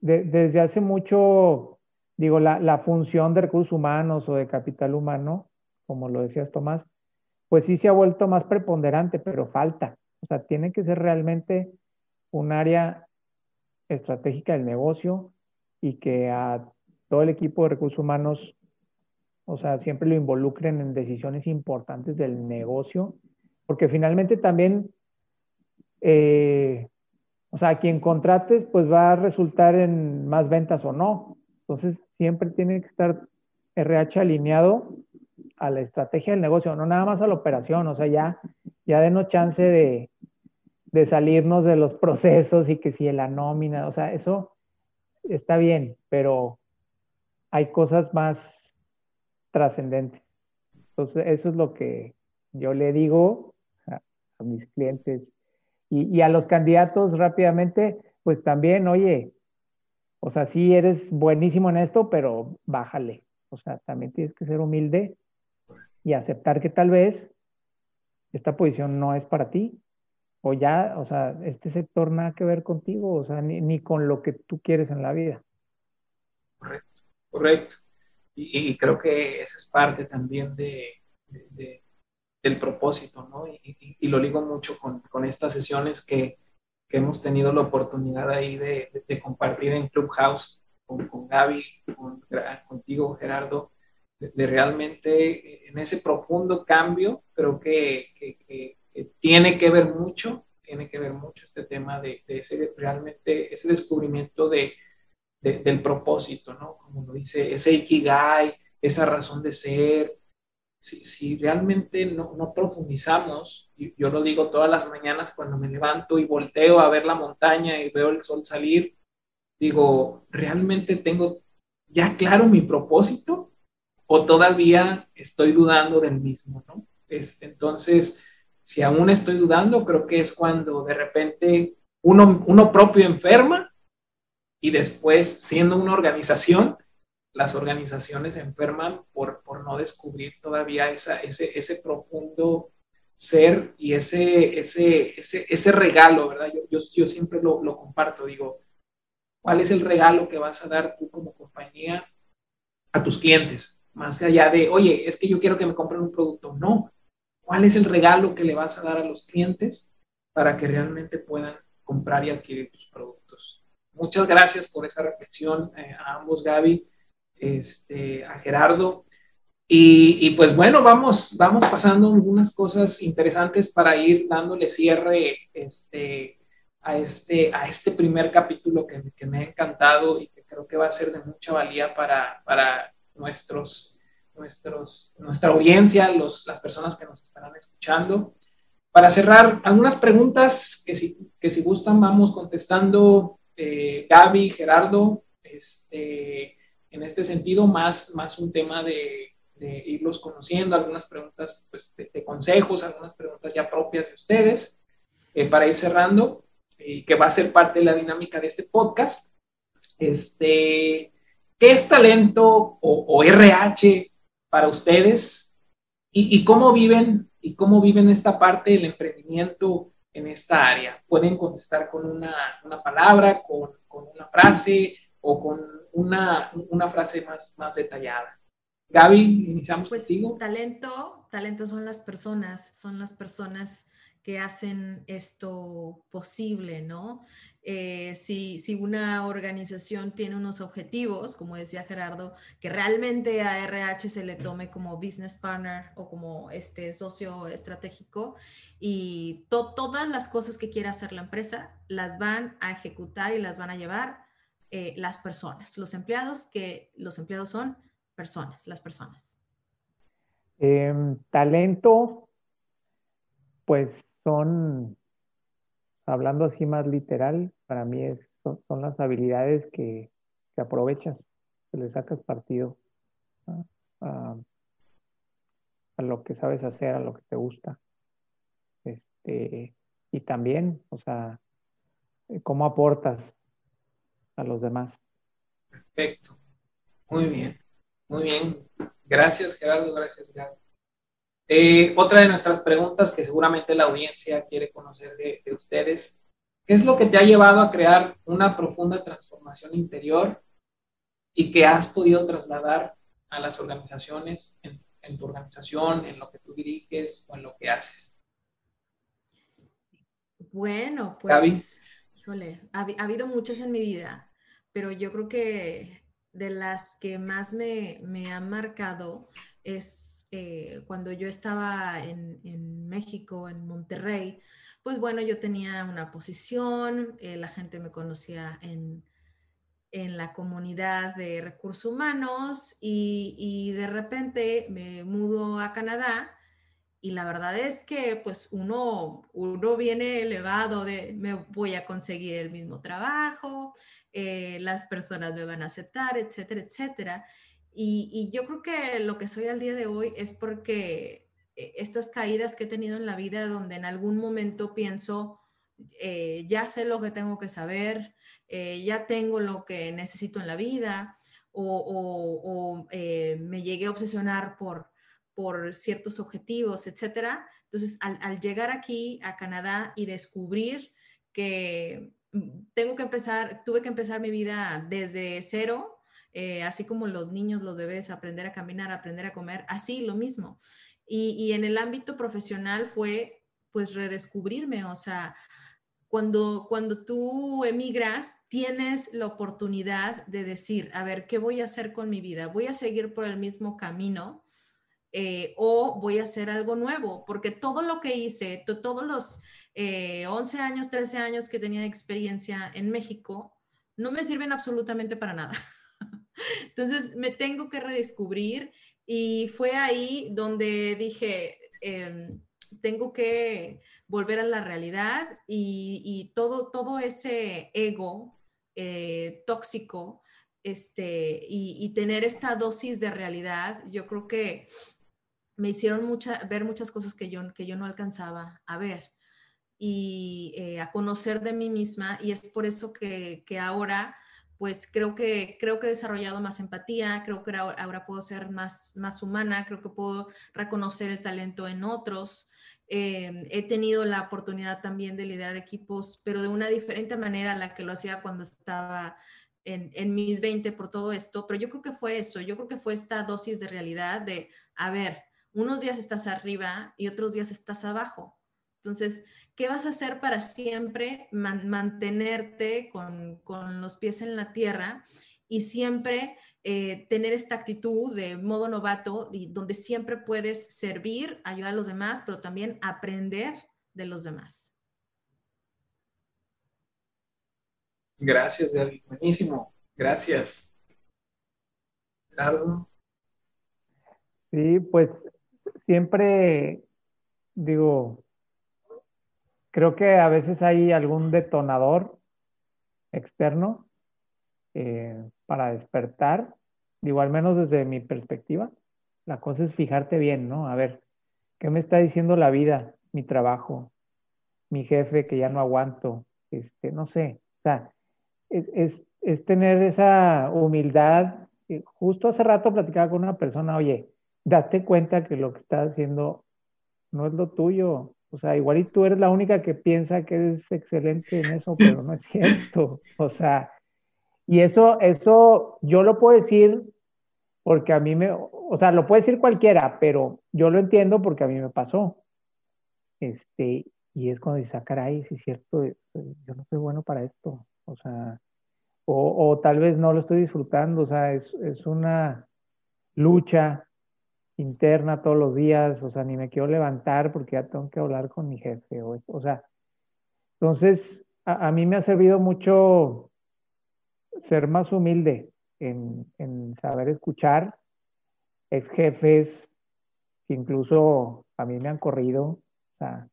desde hace mucho, digo, la, la, función de recursos humanos o de capital humano, como lo decías Tomás, pues sí se ha vuelto más preponderante, pero falta. O sea, tiene que ser realmente un área estratégica del negocio y que a todo el equipo de recursos humanos, o sea, siempre lo involucren en decisiones importantes del negocio, porque finalmente también, eh, o sea, quien contrates, pues va a resultar en más ventas o no. Entonces, siempre tiene que estar RH alineado a la estrategia del negocio, no nada más a la operación, o sea, ya, ya denos chance de, de salirnos de los (laughs) procesos y que si la nómina, o sea, eso está bien, pero hay cosas más trascendentes. Entonces, eso es lo que yo le digo a, mis clientes y, y, a los candidatos rápidamente, pues también, oye, o sea, sí eres buenísimo en esto, pero bájale. O sea, también tienes que ser humilde y aceptar que tal vez esta posición no es para ti. O ya, o sea, este sector nada que ver contigo, o sea, ni, con lo que tú quieres en la vida. Correcto, correcto. Y, creo que esa es parte también de, del propósito, ¿no? Y, lo digo mucho con, con estas sesiones que, que hemos tenido la oportunidad ahí de, de, compartir en Clubhouse con, con Gaby, con, contigo Gerardo, de, realmente en ese profundo cambio, creo que, que, tiene que ver mucho, tiene que ver mucho este tema de, ese realmente, ese descubrimiento de, del propósito, ¿no? Como lo dice, ese ikigai, esa razón de ser, si, realmente no, no, profundizamos, y yo lo digo todas las mañanas cuando me levanto y volteo a ver la montaña y veo el sol salir, digo, ¿realmente tengo ya claro mi propósito? ¿O todavía estoy dudando del mismo? ¿no? Este, entonces, si aún estoy dudando, creo que es cuando de repente uno, uno propio enferma y después, siendo una organización, las organizaciones se enferman por, por no descubrir todavía esa, ese, ese profundo ser y ese, ese, ese, ese regalo, ¿verdad? Yo, yo, yo siempre lo, lo, comparto, digo, ¿cuál es el regalo que vas a dar tú como compañía a tus clientes? Más allá de, oye, es que yo quiero que me compren un producto. No, ¿cuál es el regalo que le vas a dar a los clientes para que realmente puedan comprar y adquirir tus productos? Muchas gracias por esa reflexión eh, a ambos, Gaby este, a Gerardo. Y, pues bueno, vamos, vamos pasando algunas cosas interesantes para ir dándole cierre este, a, este, a este primer capítulo que, que, me ha encantado y que creo que va a ser de mucha valía para, para nuestros, nuestros, nuestra audiencia, los, las personas que nos estarán escuchando. Para cerrar, algunas preguntas que si, que si gustan vamos contestando eh, Gaby, Gerardo. Este, en este sentido, más, más un tema de, irlos conociendo, algunas preguntas pues, de, consejos, algunas preguntas ya propias de ustedes, eh, para ir cerrando, y que va a ser parte de la dinámica de este podcast. Este, ¿Qué es talento o, RH para ustedes? Y, cómo viven y cómo viven esta parte del emprendimiento en esta área? Pueden contestar con una, una palabra, con, con, una frase o con una, una frase más, más detallada. Gaby, iniciamos pues, Talento, talento son las personas, son las personas que hacen esto posible, ¿no? Eh, si, si, una organización tiene unos objetivos, como decía Gerardo, que realmente a RH se le tome como business partner o como este socio estratégico y todas las cosas que quiera hacer la empresa las van a ejecutar y las van a llevar eh, las personas, los empleados, que los empleados son personas, las personas. Em, talento, pues son, hablando así más literal, para mí es, son, las habilidades que, que, aprovechas, que le sacas partido a, a, lo que sabes hacer, a lo que te gusta. Este, y también, o sea, cómo aportas a los demás. Perfecto. Muy bien. Muy bien. Gracias, Gerardo. Gracias, Gaby. Eh, otra de nuestras preguntas que seguramente la audiencia quiere conocer de, ustedes, ¿qué es lo que te ha llevado a crear una profunda transformación interior y que has podido trasladar a las organizaciones, en, tu organización, en lo que tú diriges o en lo que haces? Bueno, pues, híjole, ha, ha habido muchas en mi vida pero yo creo que de las que más me, me han marcado es eh, cuando yo estaba en, en, México, en Monterrey, pues bueno, yo tenía una posición, eh, la gente me conocía en, en la comunidad de recursos humanos y, y, de repente me mudo a Canadá y la verdad es que pues uno, uno viene elevado de me voy a conseguir el mismo trabajo, eh, las personas me van a aceptar, etcétera, etcétera. Y, yo creo que lo que soy al día de hoy es porque eh, estas caídas que he tenido en la vida donde en algún momento pienso, eh, ya sé lo que tengo que saber, ya tengo lo que necesito en la vida o, o, me llegué a obsesionar por por ciertos objetivos, etcétera. Entonces, al, llegar aquí a Canadá y descubrir que mm, tengo que empezar, tuve que empezar mi vida desde cero, eh, así como los niños, los bebés, aprender a caminar, aprender a comer, así lo mismo. Y, y, en el ámbito profesional fue pues redescubrirme, o sea, cuando, cuando tú emigras, tienes la oportunidad de decir, a ver, ¿qué voy a hacer con mi vida? ¿Voy a seguir por el mismo camino? Eh, o voy a hacer algo nuevo, porque todo lo que hice, todos los 11 eh, años, 13 años que tenía experiencia en México, no me sirven absolutamente para nada. (laughs) Entonces me tengo que redescubrir y fue ahí donde dije, em, tengo que volver a la realidad y, todo, todo ese ego eh, tóxico este, y, y, tener esta dosis de realidad, yo creo que me hicieron mucha, ver muchas cosas que yo, que yo no alcanzaba a ver y eh, a conocer de mí misma y es por eso que, que, ahora pues creo que, creo que he desarrollado más empatía, creo que ahora, puedo ser más, más humana, creo que puedo reconocer el talento en otros. Eh, he tenido la oportunidad también de liderar equipos, pero de una diferente manera a la que lo hacía cuando estaba en, en, mis 20 por todo esto, pero yo creo que fue eso, yo creo que fue esta dosis de realidad de, a ver, unos días estás arriba y otros días estás abajo. Entonces, ¿qué vas a hacer para siempre mantenerte con, los pies en la tierra y siempre eh, tener esta actitud de modo novato y donde siempre puedes servir, ayudar a los demás, pero también aprender de los demás? Gracias, David. Buenísimo. Gracias. Claro. Sí, pues siempre digo, creo que a veces hay algún detonador externo eh, para despertar, digo, al menos desde mi perspectiva. La cosa es fijarte bien, ¿no? A ver, ¿qué me está diciendo la vida, mi trabajo, mi jefe que ya no aguanto? Este, no sé, o sea, es, es tener esa humildad. Justo hace rato platicaba con una persona, oye, date cuenta que lo que estás haciendo no es lo tuyo. O sea, igual y tú eres la única que piensa que eres excelente en eso, pero no es cierto. O sea, y eso, eso yo lo puedo decir porque a mí me, o sea, lo puede decir cualquiera, pero yo lo entiendo porque a mí me pasó. Este, y es cuando dice, ah, caray, sí es cierto, eh, yo no soy bueno para esto. O sea, o, o tal vez no lo estoy disfrutando, o sea, es, es una lucha interna todos los días, o sea, ni me quiero levantar porque ya tengo que hablar con mi jefe, o, sea, entonces a, mí me ha servido mucho ser más humilde en, saber escuchar ex jefes incluso a mí me han corrido, o sea,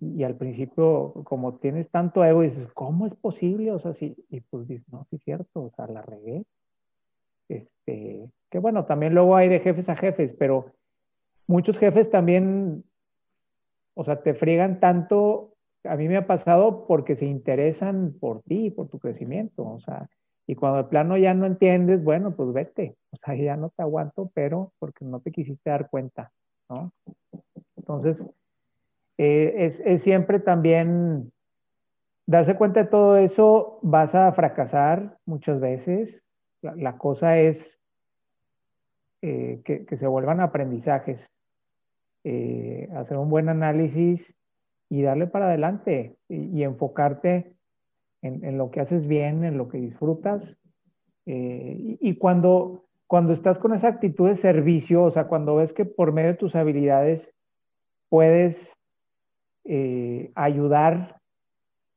y, al principio, como tienes tanto ego, dices, ¿cómo es posible? O sea, sí, y pues dices, no, sí es cierto, o sea, la regué. Este, que bueno, también luego hay de jefes a jefes, pero muchos jefes también, o sea, te friegan tanto, a mí me ha pasado porque se interesan por ti, por tu crecimiento, o sea, y cuando de plano ya no entiendes, bueno, pues vete, o sea, ya no te aguanto, pero porque no te quisiste dar cuenta, ¿no? Entonces, eh, es, es siempre también darse cuenta de todo eso, vas a fracasar muchas veces. La, cosa es eh, que, se vuelvan aprendizajes, eh, hacer un buen análisis y darle para adelante y, enfocarte en, lo que haces bien, en lo que disfrutas. Eh, y, cuando, cuando estás con esa actitud de servicio, o sea, cuando ves que por medio de tus habilidades puedes ayudar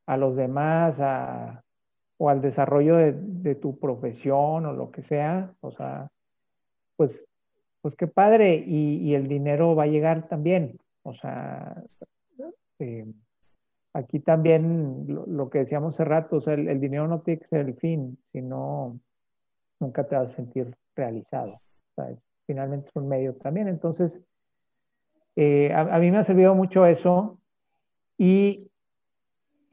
a los demás a, o al desarrollo de, tu profesión o lo que sea, o sea, pues, pues qué padre, y, el dinero va a llegar también, o sea, eh, aquí también lo, que decíamos hace rato, o sea, el, dinero no tiene que ser el fin, sino nunca te vas a sentir realizado, finalmente es un medio también, entonces, eh, a, mí me ha servido mucho eso y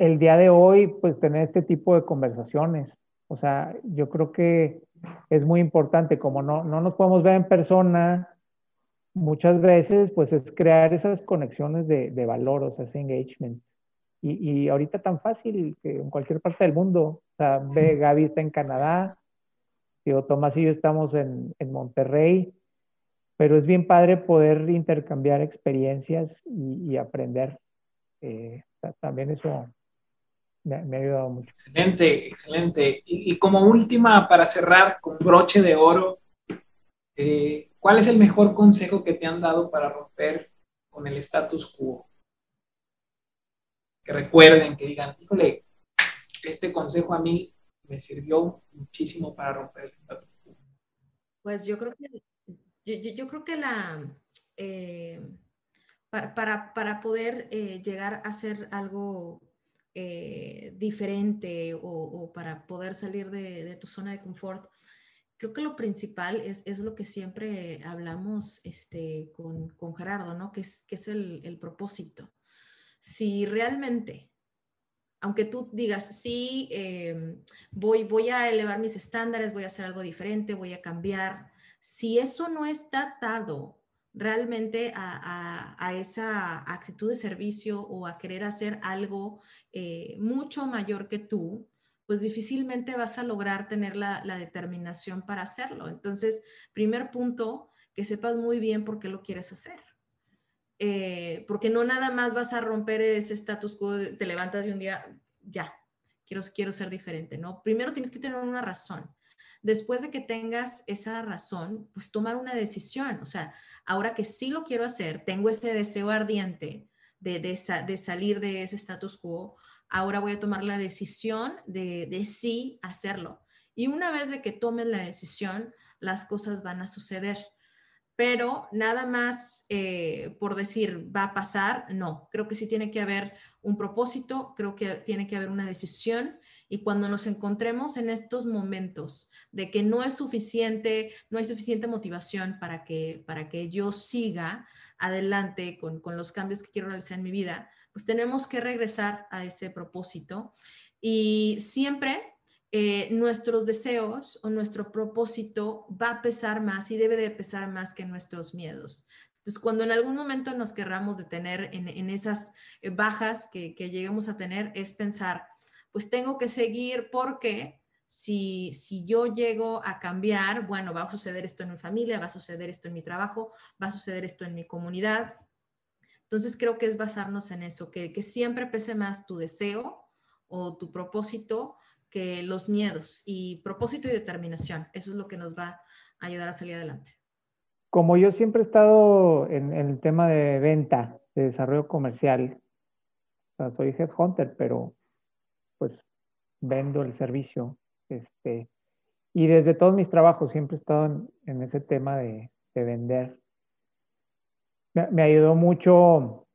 el día de hoy, pues tener este tipo de conversaciones. O sea, yo creo que es muy importante, como no, no nos podemos ver en persona, muchas veces, pues es crear esas conexiones de, de valor, o sea, ese engagement. Y, y, ahorita tan fácil que en cualquier parte del mundo, o sea, ve, Gaby está en Canadá, digo, Tomás y yo estamos en, en Monterrey, pero es bien padre poder intercambiar experiencias y, y aprender. Eh, también eso me, ha ayudado mucho. Excelente, excelente. Y, como última, para cerrar con broche de oro, eh, ¿cuál es el mejor consejo que te han dado para romper con el status quo? Que recuerden, que digan, híjole, este consejo a mí me sirvió muchísimo para romper el status quo. Pues yo creo que, yo, creo que la... Eh, para, para, poder eh, llegar a hacer algo eh, diferente o, para poder salir de, tu zona de confort, creo que lo principal es, es lo que siempre hablamos este, con, con, Gerardo, ¿no? Que es, que es el, el propósito. Si realmente aunque tú digas, sí, em, voy, voy a elevar mis estándares, voy a hacer algo diferente, voy a cambiar, si eso no está atado realmente a, esa actitud de servicio o a querer hacer algo eh, mucho mayor que tú, pues difícilmente vas a lograr tener la, determinación para hacerlo. Entonces, primer punto, que sepas muy bien por qué lo quieres hacer. Eh, porque no nada más vas a romper ese status quo, te levantas y un día, ya, quiero, quiero ser diferente, ¿no? Primero tienes que tener una razón. Después de que tengas esa razón, pues tomar una decisión. O sea, ahora que sí lo quiero hacer, tengo ese deseo ardiente de, de, salir de ese status quo, ahora voy a tomar la decisión de, de sí hacerlo. Y una vez de que tomes la decisión, las cosas van a suceder. Pero nada más eh, por decir va a pasar, no. Creo que sí tiene que haber un propósito, creo que tiene que haber una decisión y cuando nos encontremos en estos momentos de que no es suficiente, no hay suficiente motivación para que, para que yo siga adelante con, con los cambios que quiero realizar en mi vida, pues tenemos que regresar a ese propósito y siempre eh, nuestros deseos o nuestro propósito va a pesar más y debe de pesar más que nuestros miedos. Entonces, cuando en algún momento nos querramos detener en, en esas eh, bajas que, que lleguemos a tener, es pensar, pues tengo que seguir porque si, si yo llego a cambiar, bueno, va a suceder esto en mi familia, va a suceder esto en mi trabajo, va a suceder esto en mi comunidad. Entonces creo que es basarnos en eso, que, que siempre pese más tu deseo o tu propósito que los miedos y propósito y determinación. Eso es lo que nos va a ayudar a salir adelante. Como yo siempre he estado en, el tema de venta, de desarrollo comercial, o sea, soy pero vendo el servicio. Este, y desde todos mis trabajos siempre he estado en, ese tema de, vender. Me, ayudó mucho,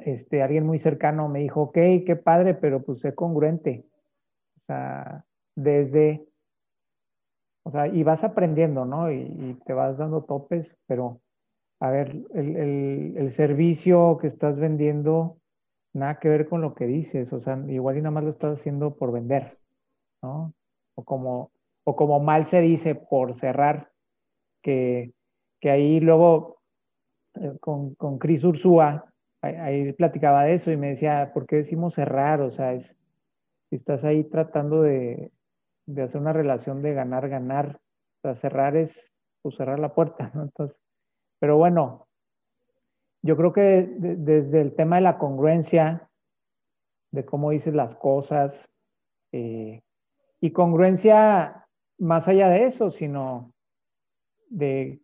este, alguien muy cercano me dijo, ok, qué padre, pero pues sé congruente. O sea, desde, o sea, y vas aprendiendo, ¿no? Y, te vas dando topes, pero a ver, el, el servicio que estás vendiendo nada que ver con lo que dices, o sea, igual y nada más lo estás haciendo por vender, ¿no? O como, o como mal se dice, por cerrar, que, que ahí luego eh, con, con Cris Ursúa, ahí, platicaba de eso y me decía, ¿por qué decimos cerrar? O sea, es, estás ahí tratando de, de hacer una relación de ganar, ganar, o sea, cerrar es pues, cerrar la puerta, ¿no? Entonces, pero bueno, yo creo que desde el tema de la congruencia, de cómo dices las cosas, eh, y congruencia más allá de eso, sino de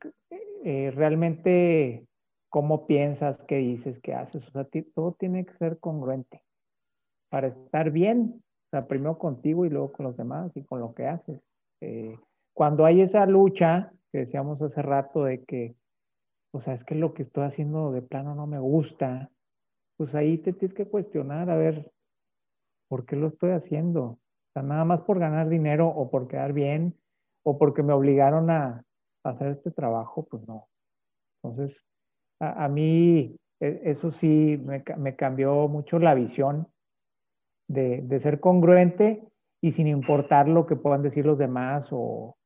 eh, realmente cómo piensas, qué dices, qué haces. O sea, todo tiene que ser congruente para estar bien. sea, primero contigo y luego con los demás y con lo que haces. Eh, cuando hay esa lucha que decíamos hace rato de que, o sea, es que lo que estoy haciendo de plano no me gusta, pues ahí te tienes que cuestionar, a ver, ¿por qué lo estoy haciendo? O sea, nada más por ganar dinero o por quedar bien o porque me obligaron a, hacer este trabajo, pues no. Entonces, a, mí e, eso sí me, cambió mucho la visión de, de, ser congruente y sin importar lo que puedan decir los demás o,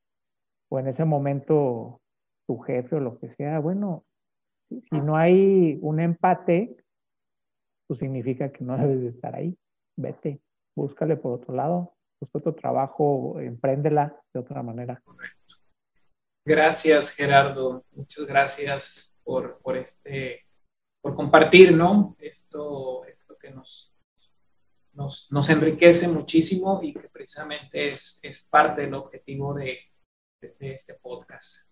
o en ese momento tu jefe o lo que sea, bueno, si no hay un empate, pues significa que no (laughs) debes de estar ahí. Vete, búscale por otro lado, busca otro trabajo, empréndela de otra manera. Gracias, Gerardo. Muchas gracias por, por este, por compartir, ¿no? Esto, esto que nos, nos, nos enriquece muchísimo y que precisamente es, es parte del objetivo de, de, este podcast.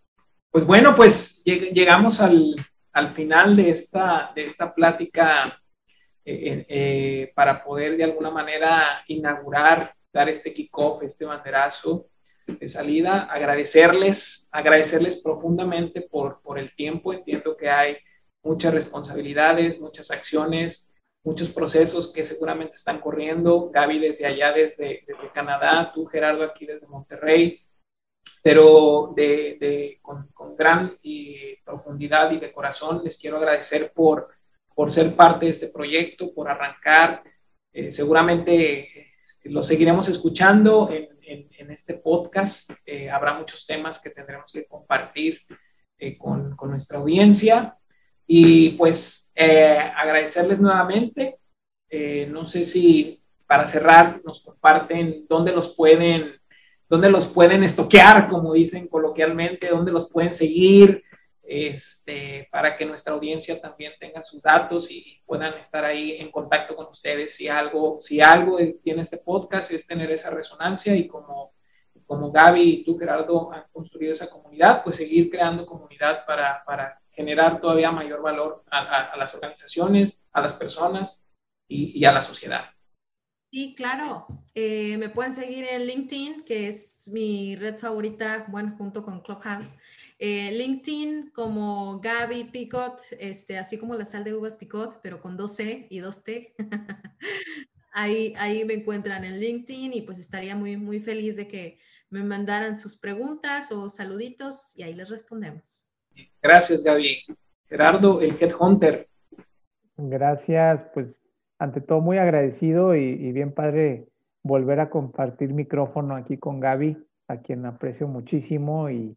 Pues bueno, pues llegamos al, al final de esta, de esta plática eh, eh, para poder de alguna manera inaugurar, dar este kickoff, este banderazo de salida, agradecerles, agradecerles profundamente por, por el tiempo. Entiendo que hay muchas responsabilidades, muchas acciones, muchos procesos que seguramente están corriendo. Gaby desde allá, desde, desde Canadá, tú Gerardo aquí desde Monterrey, pero de, de con, con, gran y profundidad y de corazón les quiero agradecer por por ser parte de este proyecto, por arrancar. Eh, seguramente eh, lo seguiremos escuchando en, este podcast. Eh, habrá muchos temas que tendremos que compartir con, con, nuestra audiencia. Y pues agradecerles nuevamente. no sé si para cerrar nos comparten dónde los pueden, dónde los pueden estoquear, como dicen coloquialmente, dónde los pueden seguir, este, para que nuestra audiencia también tenga sus datos y puedan estar ahí en contacto con ustedes. Si algo, si algo tiene este podcast es tener esa resonancia y como, como Gaby y tú, Gerardo, han construido esa comunidad, pues seguir creando comunidad para, para generar todavía mayor valor a, las organizaciones, a las personas y a la sociedad. Sí, claro. Eh, me pueden seguir en LinkedIn, que es mi red favorita, bueno, junto con Clubhouse. Eh, LinkedIn como Gaby Picot, este, así como la sal de uvas Picot, pero con dos C y dos T. (laughs) ahí, ahí me encuentran en LinkedIn y pues estaría muy, muy feliz de que me mandaran sus preguntas o saluditos y ahí les respondemos. Gracias, Gaby. Gerardo, el Headhunter. Gracias, pues ante todo muy agradecido y, bien padre volver a compartir micrófono aquí con Gaby, a quien aprecio muchísimo y,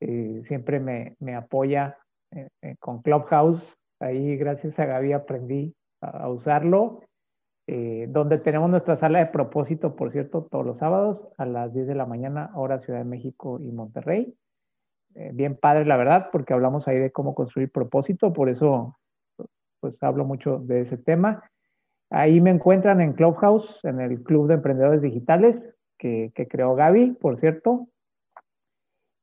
eh, siempre me, apoya eh, eh, con Clubhouse. Ahí gracias a Gaby aprendí a, usarlo. donde tenemos nuestra sala de propósito, por cierto, todos los sábados a las 10 de la mañana, hora Ciudad de México y Monterrey. bien padre, la verdad, porque hablamos ahí de cómo construir propósito, por eso pues hablo mucho de ese tema. Ahí me encuentran en Clubhouse, en el Club de Emprendedores Digitales que, que creó Gaby, por cierto.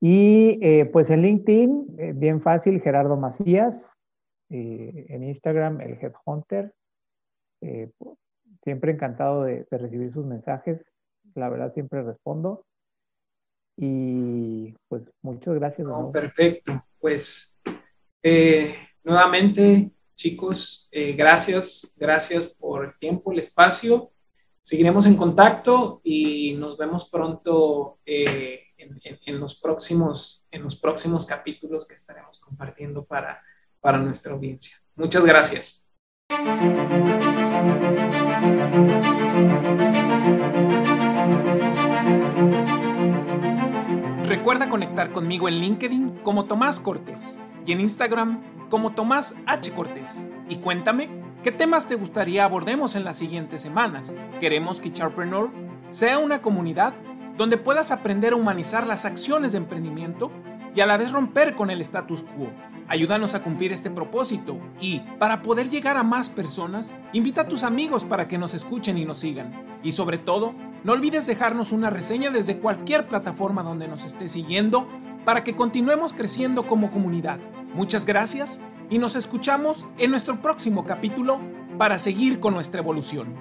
Y eh, pues en LinkedIn, eh, bien fácil, Gerardo Macías. Eh, en Instagram, el Headhunter. siempre encantado de, recibir sus mensajes. La verdad, siempre respondo. Y pues muchas gracias. perfecto. Pues nuevamente, chicos, gracias, gracias por el tiempo, el espacio. Seguiremos en contacto y nos vemos pronto en, los próximos, en los próximos capítulos que estaremos compartiendo para, para nuestra audiencia. Muchas gracias. Recuerda conectar conmigo en LinkedIn como Tomás Cortés y en Instagram como Tomás H. Cortés. Y cuéntame qué temas te gustaría abordemos en las siguientes semanas. Queremos que Charpreneur sea una comunidad donde puedas aprender a humanizar las acciones de emprendimiento y a la vez romper con el status quo. Ayúdanos a cumplir este propósito y, para poder llegar a más personas, invita a tus amigos para que nos escuchen y nos sigan. Y sobre todo, no olvides dejarnos una reseña desde cualquier plataforma donde nos estés siguiendo para que continuemos creciendo como comunidad. Muchas gracias y nos escuchamos en nuestro próximo capítulo para seguir con nuestra evolución.